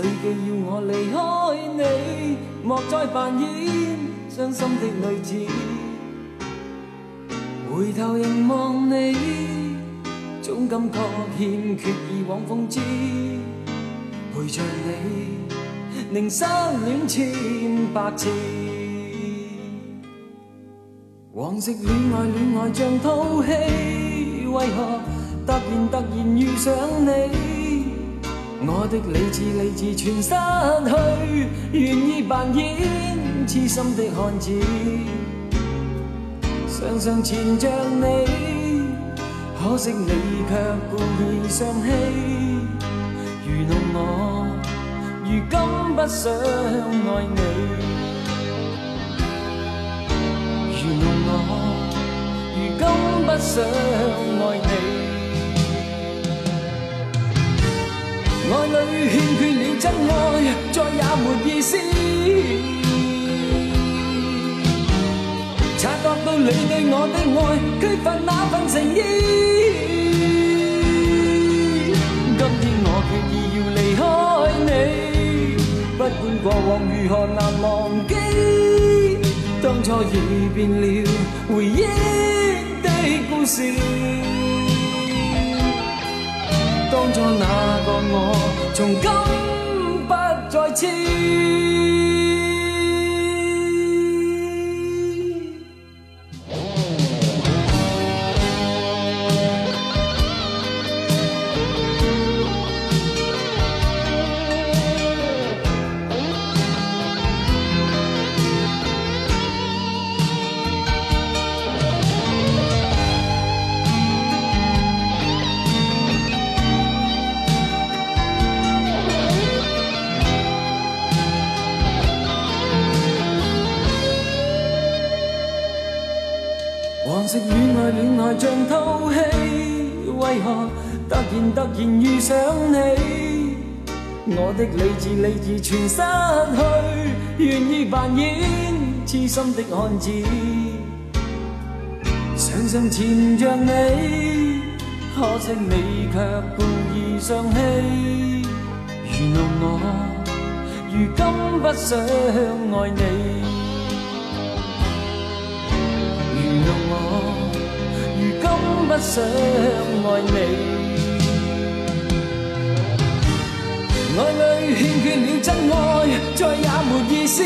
里既要我离开你，莫再扮演伤心的女子。回头凝望你，总感觉欠缺以往风姿，陪着你，宁失恋千百次。往昔恋爱恋爱像套戏，为何突然突然遇上你？我的理智理智全失去，愿意扮演痴心的汉子，常常缠着你，可惜你却故意伤欺，愚弄我，如今不想爱你，愚弄我，如今不想爱你。爱里欠缺了真爱，再也没意思。察觉到你对我的爱缺乏那份诚意，今天我决意要离开你，不管过往如何难忘记，当初已变了回忆的故事。当初那个我，从今不再痴。突然遇上你？我的理智理智全失去，愿意扮演痴心的汉子，常常缠着你，可惜你却故意伤欺，愚弄我，如今不想爱你，愚弄我。如今不想爱你，爱里欠缺了真爱，再也没意思。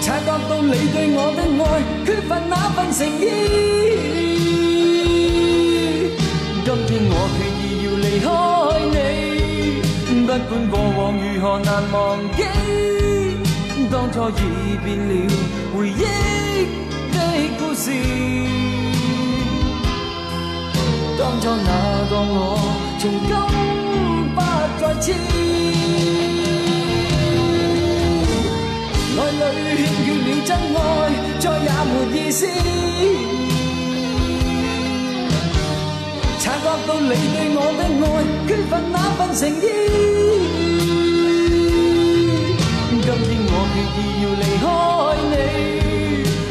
察觉到你对我的爱缺乏那份诚意，今天我决意要离开你，不管过往如何难忘记，当初已变了回忆的。故事，当初那个我，从今不再痴。爱里欠缺了真爱，再也没意思。察觉到你对我的爱，缺乏那份诚意。今天我决意要离开你。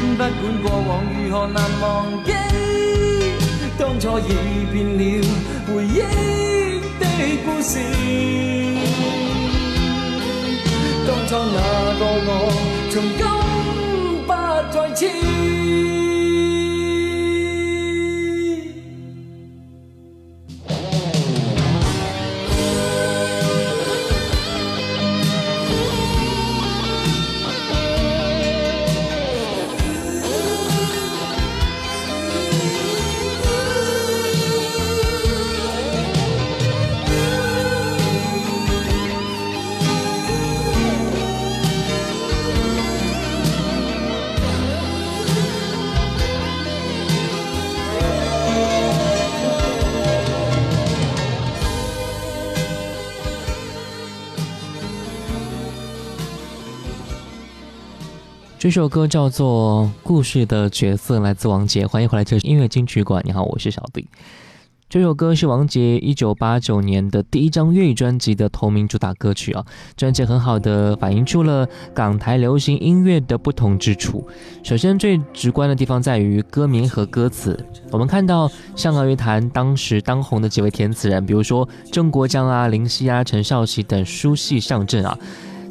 不管过往如何难忘记，当初已变了回忆的故事。当初那个我，从今不再痴。这首歌叫做《故事的角色》，来自王杰。欢迎回来，这是音乐金曲馆。你好，我是小弟。这首歌是王杰一九八九年的第一张粤语专辑的同名主打歌曲啊。专辑很好的反映出了港台流行音乐的不同之处。首先，最直观的地方在于歌名和歌词。我们看到香港乐坛当时当红的几位填词人，比如说郑国江啊、林夕啊、陈少琪等书系上阵啊。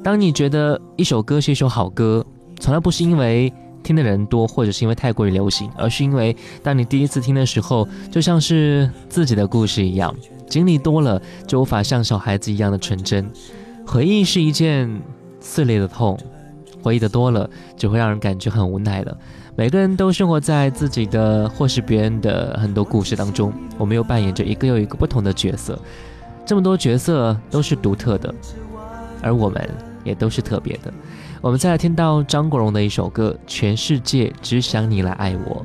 当你觉得一首歌是一首好歌。从来不是因为听的人多，或者是因为太过于流行，而是因为当你第一次听的时候，就像是自己的故事一样。经历多了，就无法像小孩子一样的纯真。回忆是一件撕裂的痛，回忆的多了，只会让人感觉很无奈了。每个人都生活在自己的或是别人的很多故事当中，我们又扮演着一个又一个不同的角色。这么多角色都是独特的，而我们也都是特别的。我们再来听到张国荣的一首歌《全世界只想你来爱我》，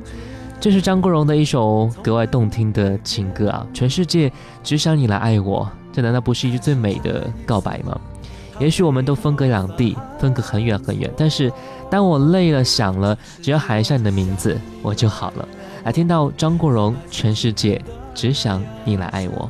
这是张国荣的一首格外动听的情歌啊！全世界只想你来爱我，这难道不是一句最美的告白吗？也许我们都分隔两地，分隔很远很远，但是当我累了想了，只要喊一下你的名字，我就好了。来听到张国荣《全世界只想你来爱我》。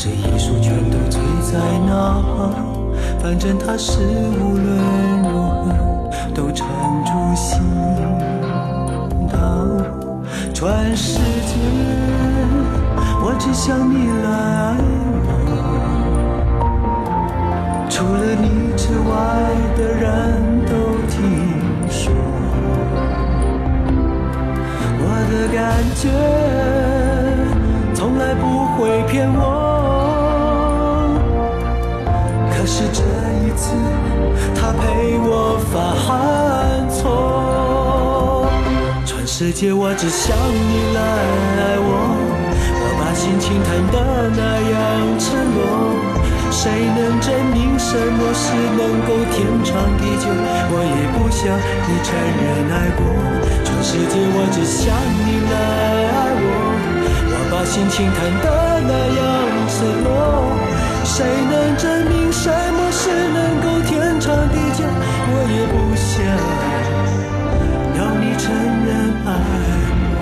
谁一束全都醉在那？反正他是无论如何都缠住心头。全世界，我只想你来爱我。除了你世界我只想你来爱我，我把心情弹得那样赤裸。谁能证明什么是能够天长地久？我也不想你承认爱过。全世界我只想你来爱我，我把心情弹得那样赤裸。谁能证明什么是能够天长地久？我也不想承认爱我，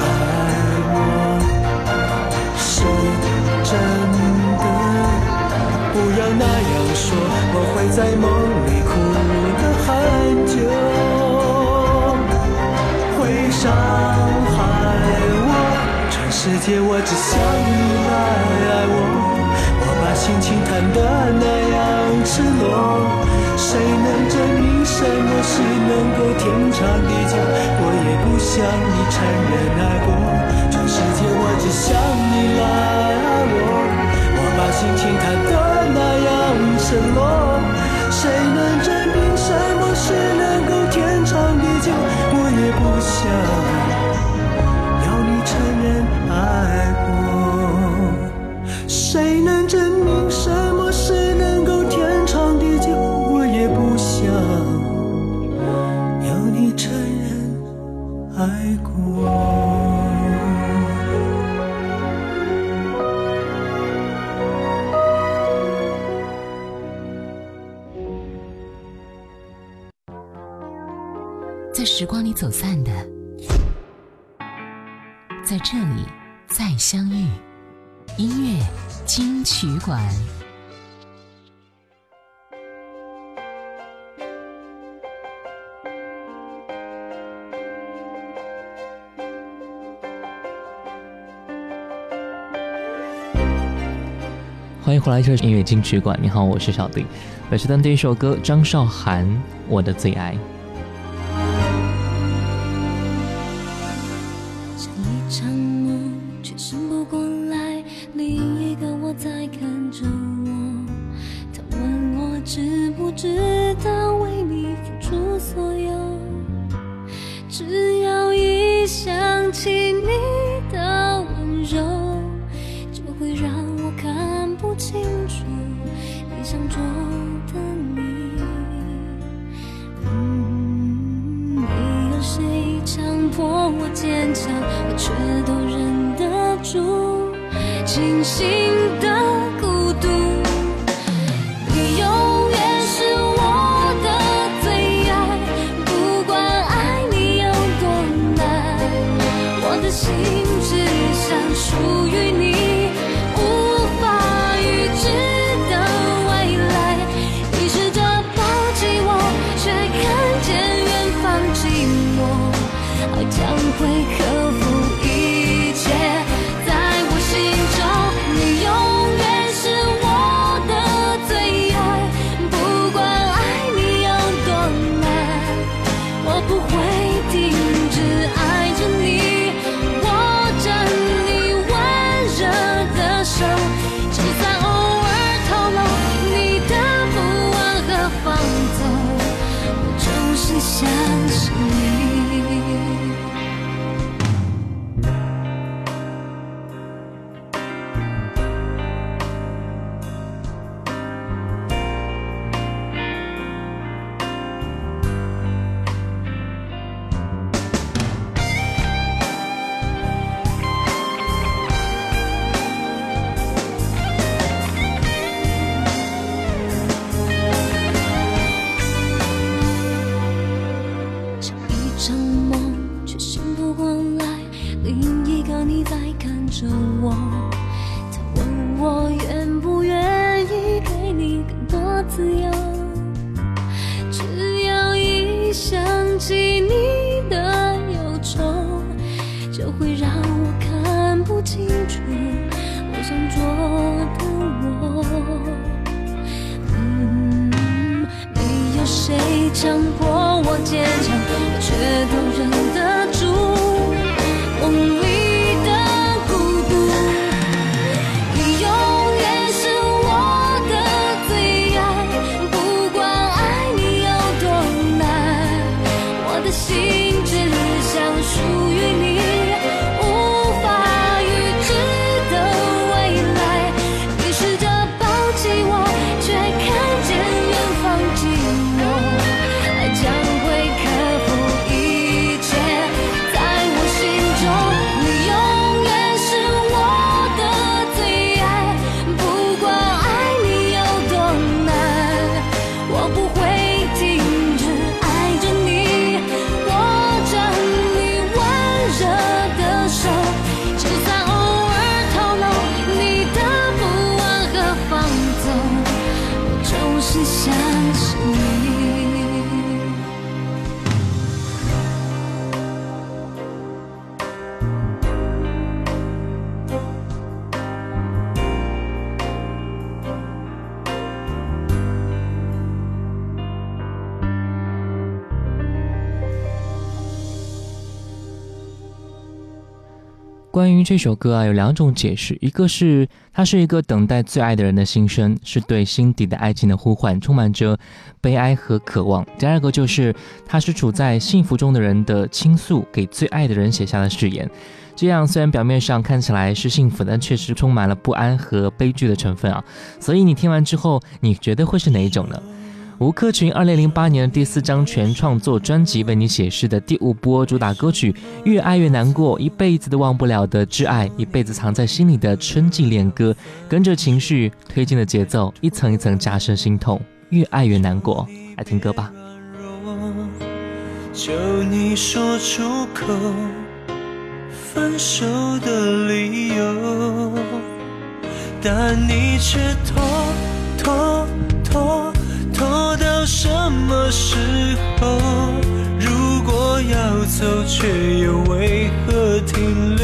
爱我是真的。不要那样说，我会在梦里哭得很久，会伤害我。全世界，我只想你来爱我，我把心情弹得那样赤裸。谁能什么是能够天长地久？我也不想你承认爱过。全世界，我只想你来爱我，我把心情看得那样失落。时光里走散的，在这里。再相遇，音乐金曲馆。欢迎回来，这是音乐金曲馆。你好，我是小丁。本时段第一首歌，张韶涵，《我的最爱》。住，清醒的。关于这首歌啊，有两种解释，一个是它是一个等待最爱的人的心声，是对心底的爱情的呼唤，充满着悲哀和渴望；第二个就是它是处在幸福中的人的倾诉，给最爱的人写下的誓言。这样虽然表面上看起来是幸福，但确实充满了不安和悲剧的成分啊。所以你听完之后，你觉得会是哪一种呢？吴克群二零零八年第四张全创作专辑《为你写诗》的第五波主打歌曲《越爱越难过》，一辈子都忘不了的挚爱，一辈子藏在心里的春季恋歌，跟着情绪推进的节奏，一层一层加深心痛。越爱越难过，来听歌吧。求你说出口分手的理由，但你却拖拖拖。到什么时候？如果要走，却又为何停留？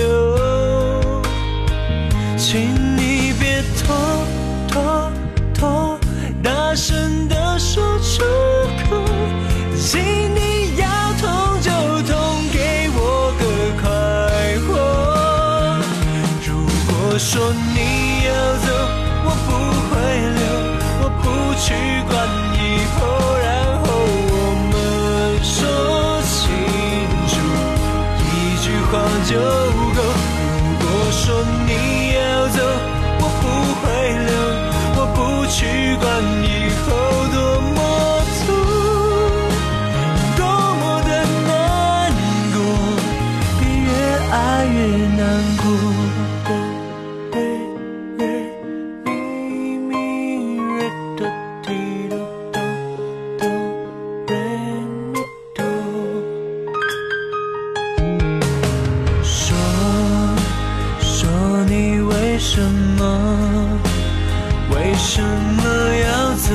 为什么要走？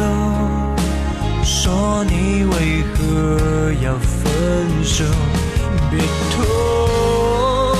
说你为何要分手？别拖。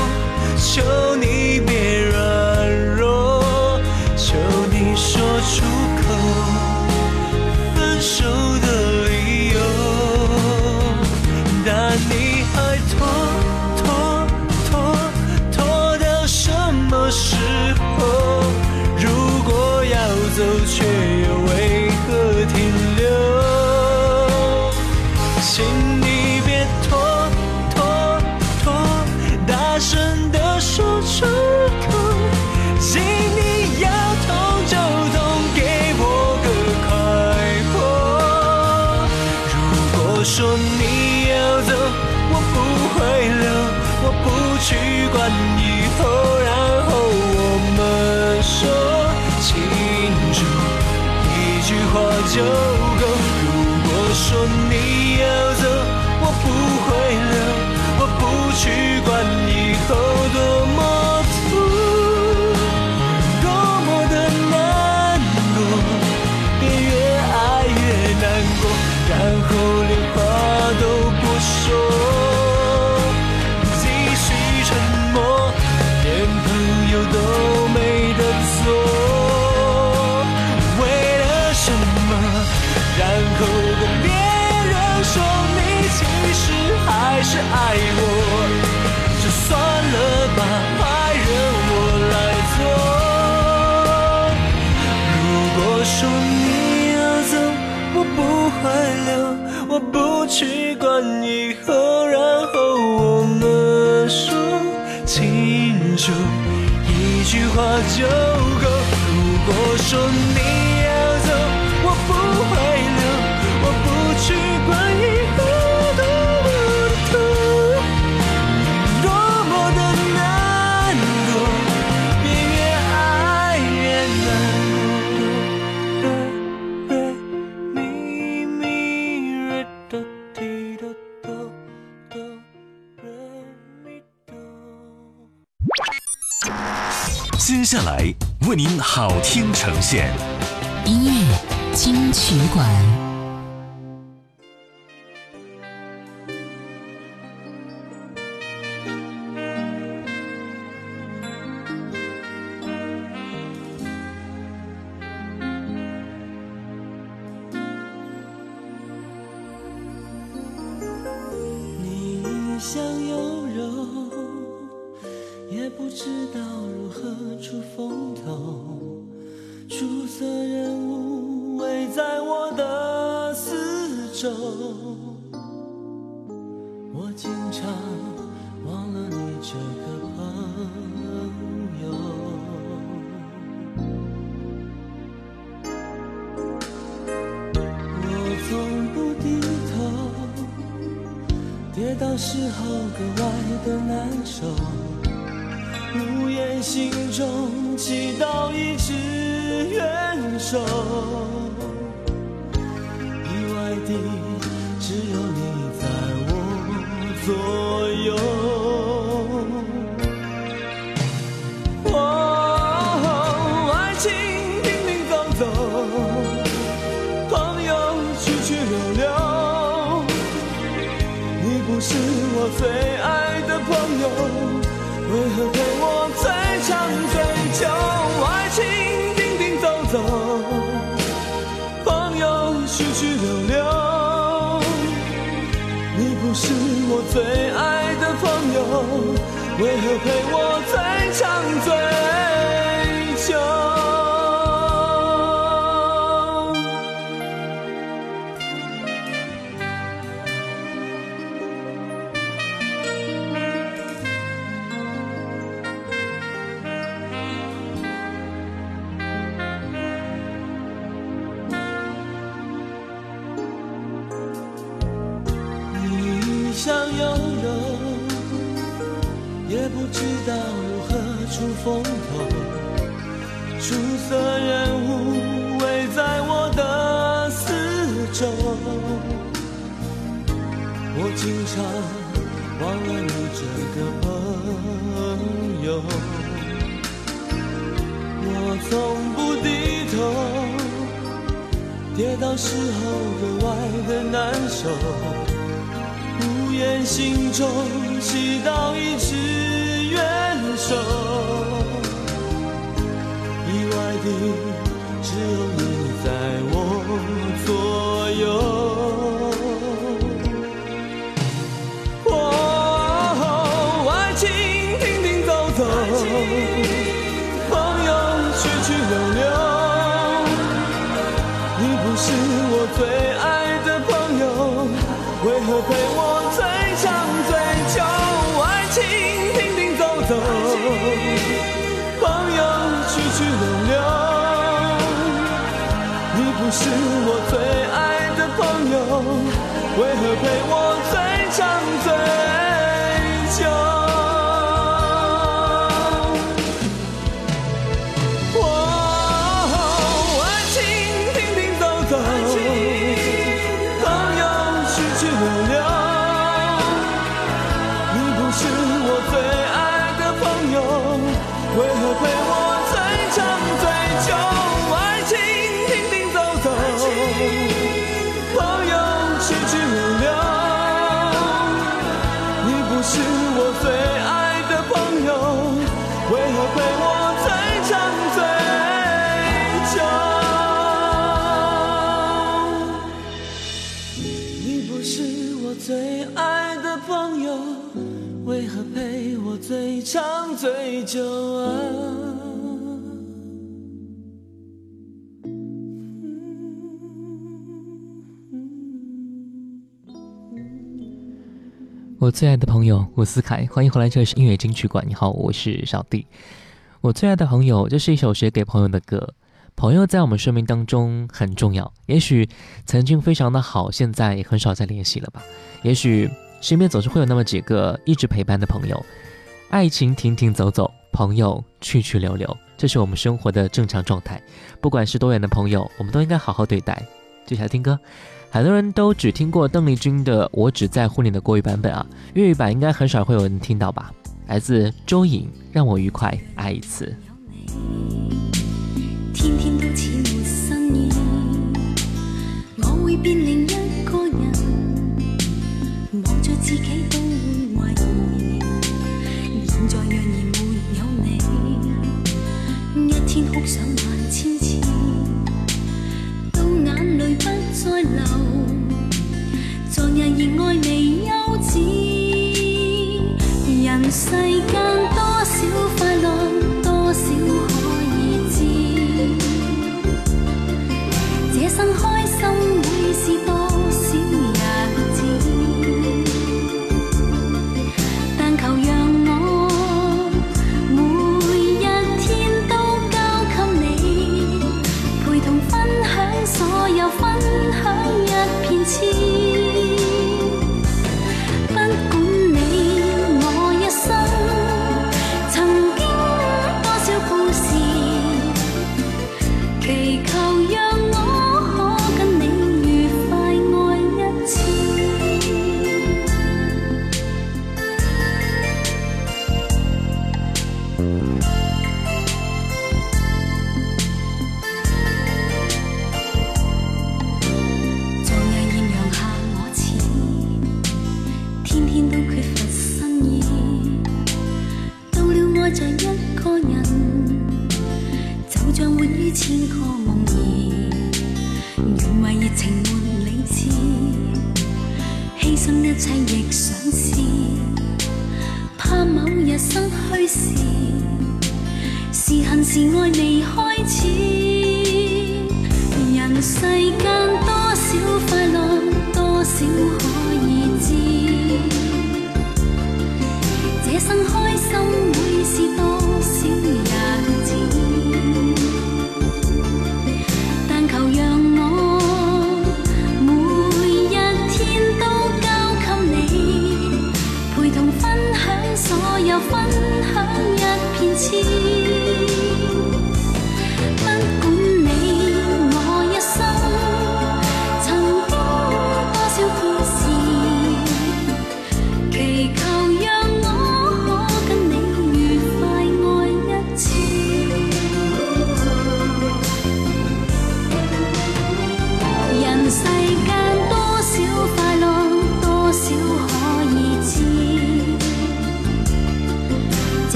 话就够。如果说。好听呈现，音乐金曲馆。那时候格外的难受，无言心中祈祷一直援守，意外的只有你在我左右。长最久啊？我最爱的朋友伍思凯，欢迎回来，这里是音乐金曲馆。你好，我是小弟。我最爱的朋友，这是一首写给朋友的歌。朋友在我们生命当中很重要，也许曾经非常的好，现在也很少再联系了吧？也许身边总是会有那么几个一直陪伴的朋友。爱情停停走走，朋友去去留留，这是我们生活的正常状态。不管是多远的朋友，我们都应该好好对待。接下来听歌。很多人都只听过邓丽君的《我只在乎你》的国语版本啊，粤语版应该很少会有人听到吧？来自周颖，《让我愉快爱一次》。天天都似没新意，我会变另一天哭想万千次，到眼泪不再流，昨日热爱未休止，人世间多少快乐，多少可以知。这生开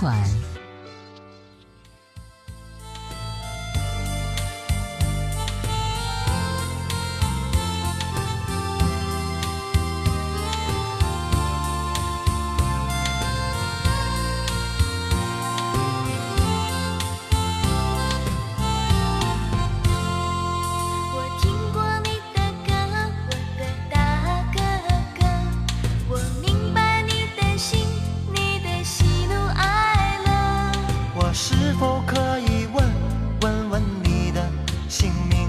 馆。否可以问问问你的姓名？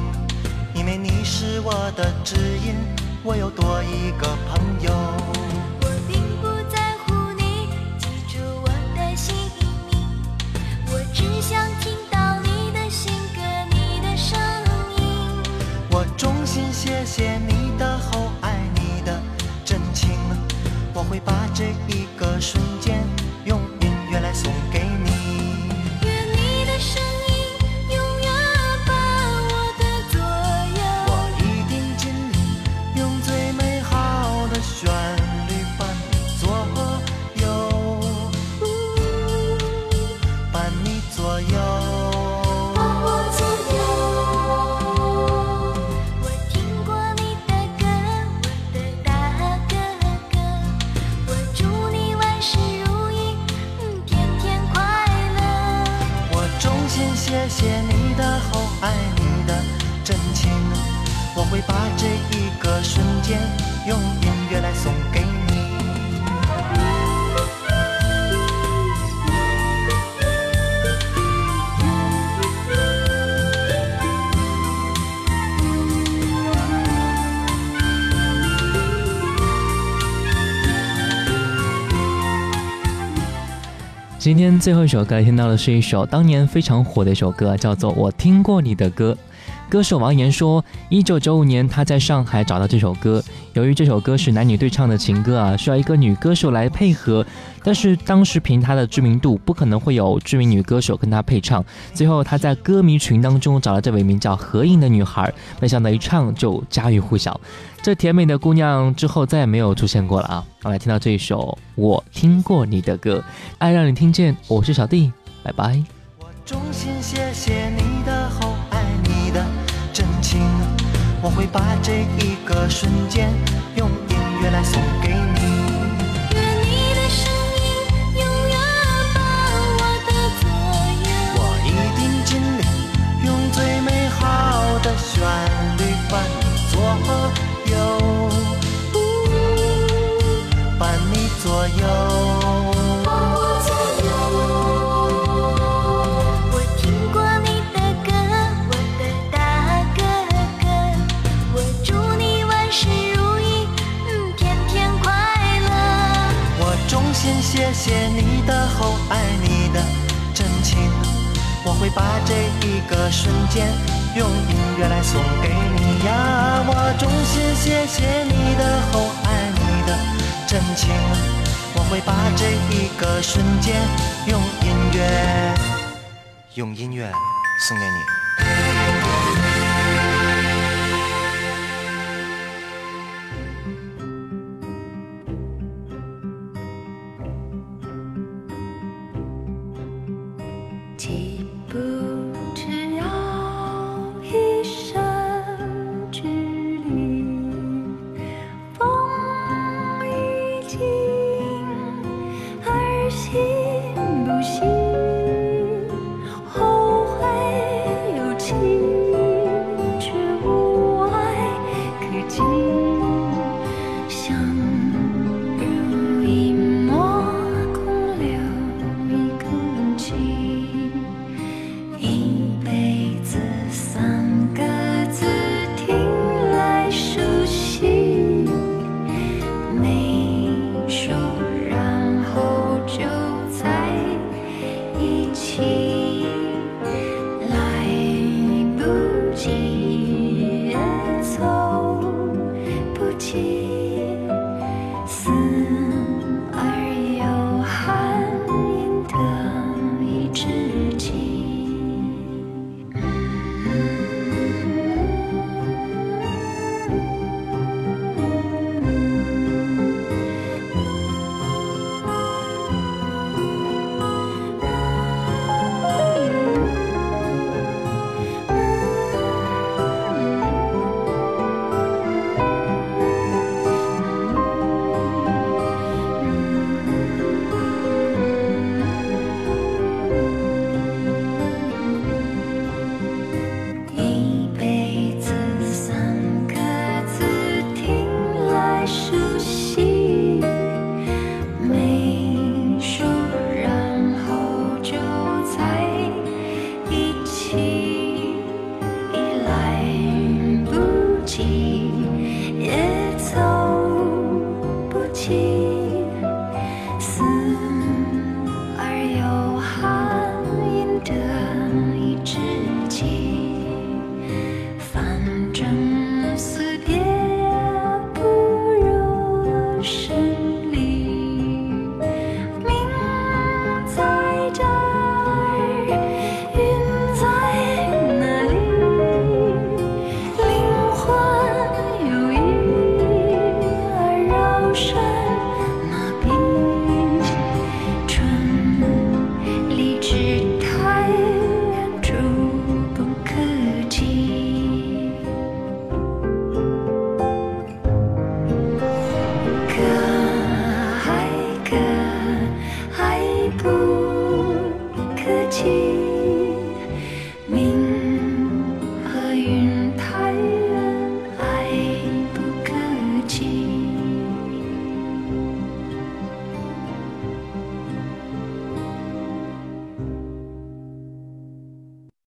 因为你是我的知音，我又多一个朋心谢谢你的厚爱，你的真情。我会把这一个瞬间用音乐来送给今天最后一首歌听到的是一首当年非常火的一首歌，叫做《我听过你的歌》。歌手王岩说，一九九五年他在上海找到这首歌，由于这首歌是男女对唱的情歌啊，需要一个女歌手来配合，但是当时凭他的知名度，不可能会有知名女歌手跟他配唱。最后他在歌迷群当中找了这位名叫何颖的女孩，没想到一唱就家喻户晓。这甜美的姑娘之后再也没有出现过了啊！我们来听到这一首《我听过你的歌》，爱让你听见，我是小弟，拜拜。我衷心谢谢你的会把这一个瞬间用音乐来送给你。把这一个瞬间用音乐来送给你呀！我衷心谢谢你的厚爱，你的真情。我会把这一个瞬间用音乐，用音乐送给你。